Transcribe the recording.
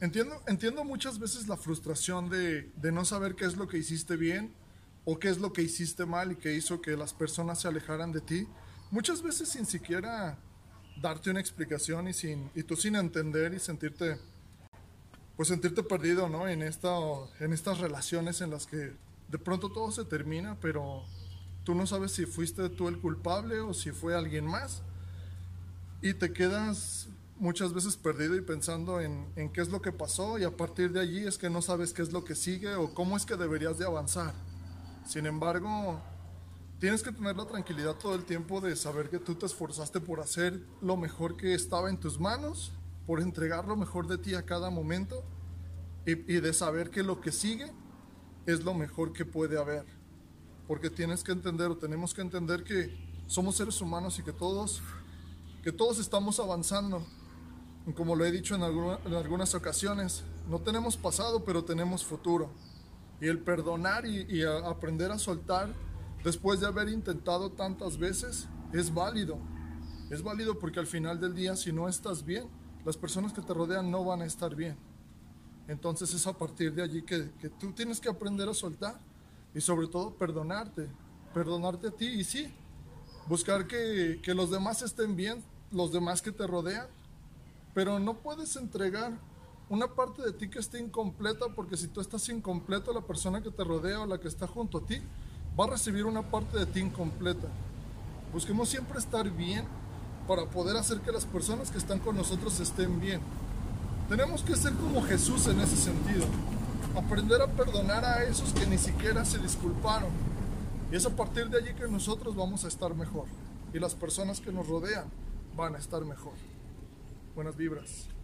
Entiendo, entiendo muchas veces la frustración de, de no saber qué es lo que hiciste bien o qué es lo que hiciste mal y que hizo que las personas se alejaran de ti. Muchas veces sin siquiera darte una explicación y, sin, y tú sin entender y sentirte, pues sentirte perdido, ¿no? En, esta, en estas relaciones en las que de pronto todo se termina, pero tú no sabes si fuiste tú el culpable o si fue alguien más. Y te quedas muchas veces perdido y pensando en, en, qué es lo que pasó y a partir de allí es que no sabes qué es lo que sigue o cómo es que deberías de avanzar. Sin embargo, tienes que tener la tranquilidad todo el tiempo de saber que tú te esforzaste por hacer lo mejor que estaba en tus manos, por entregar lo mejor de ti a cada momento y, y de saber que lo que sigue es lo mejor que puede haber. Porque tienes que entender o tenemos que entender que somos seres humanos y que todos, que todos estamos avanzando como lo he dicho en, alguna, en, algunas ocasiones, no tenemos pasado, pero tenemos futuro. Y el perdonar y, y a aprender a soltar después de haber intentado tantas veces es válido. Es válido porque al final del día, si no estás bien, las personas que te rodean no van a estar bien. Entonces es a partir de allí que, que tú tienes que aprender a soltar y sobre todo perdonarte, perdonarte a ti y sí, buscar que, que los demás estén bien, los demás que te rodean, pero no puedes entregar una parte de ti que esté incompleta porque si tú estás incompleto, la persona que te rodea o la que está junto a ti va a recibir una parte de ti incompleta. Busquemos siempre estar bien para poder hacer que las personas que están con nosotros estén bien. Tenemos que ser como Jesús en ese sentido. Aprender a perdonar a esos que ni siquiera se disculparon. Y es a partir de allí que nosotros vamos a estar mejor. Y las personas que nos rodean van a estar mejor buenas vibras.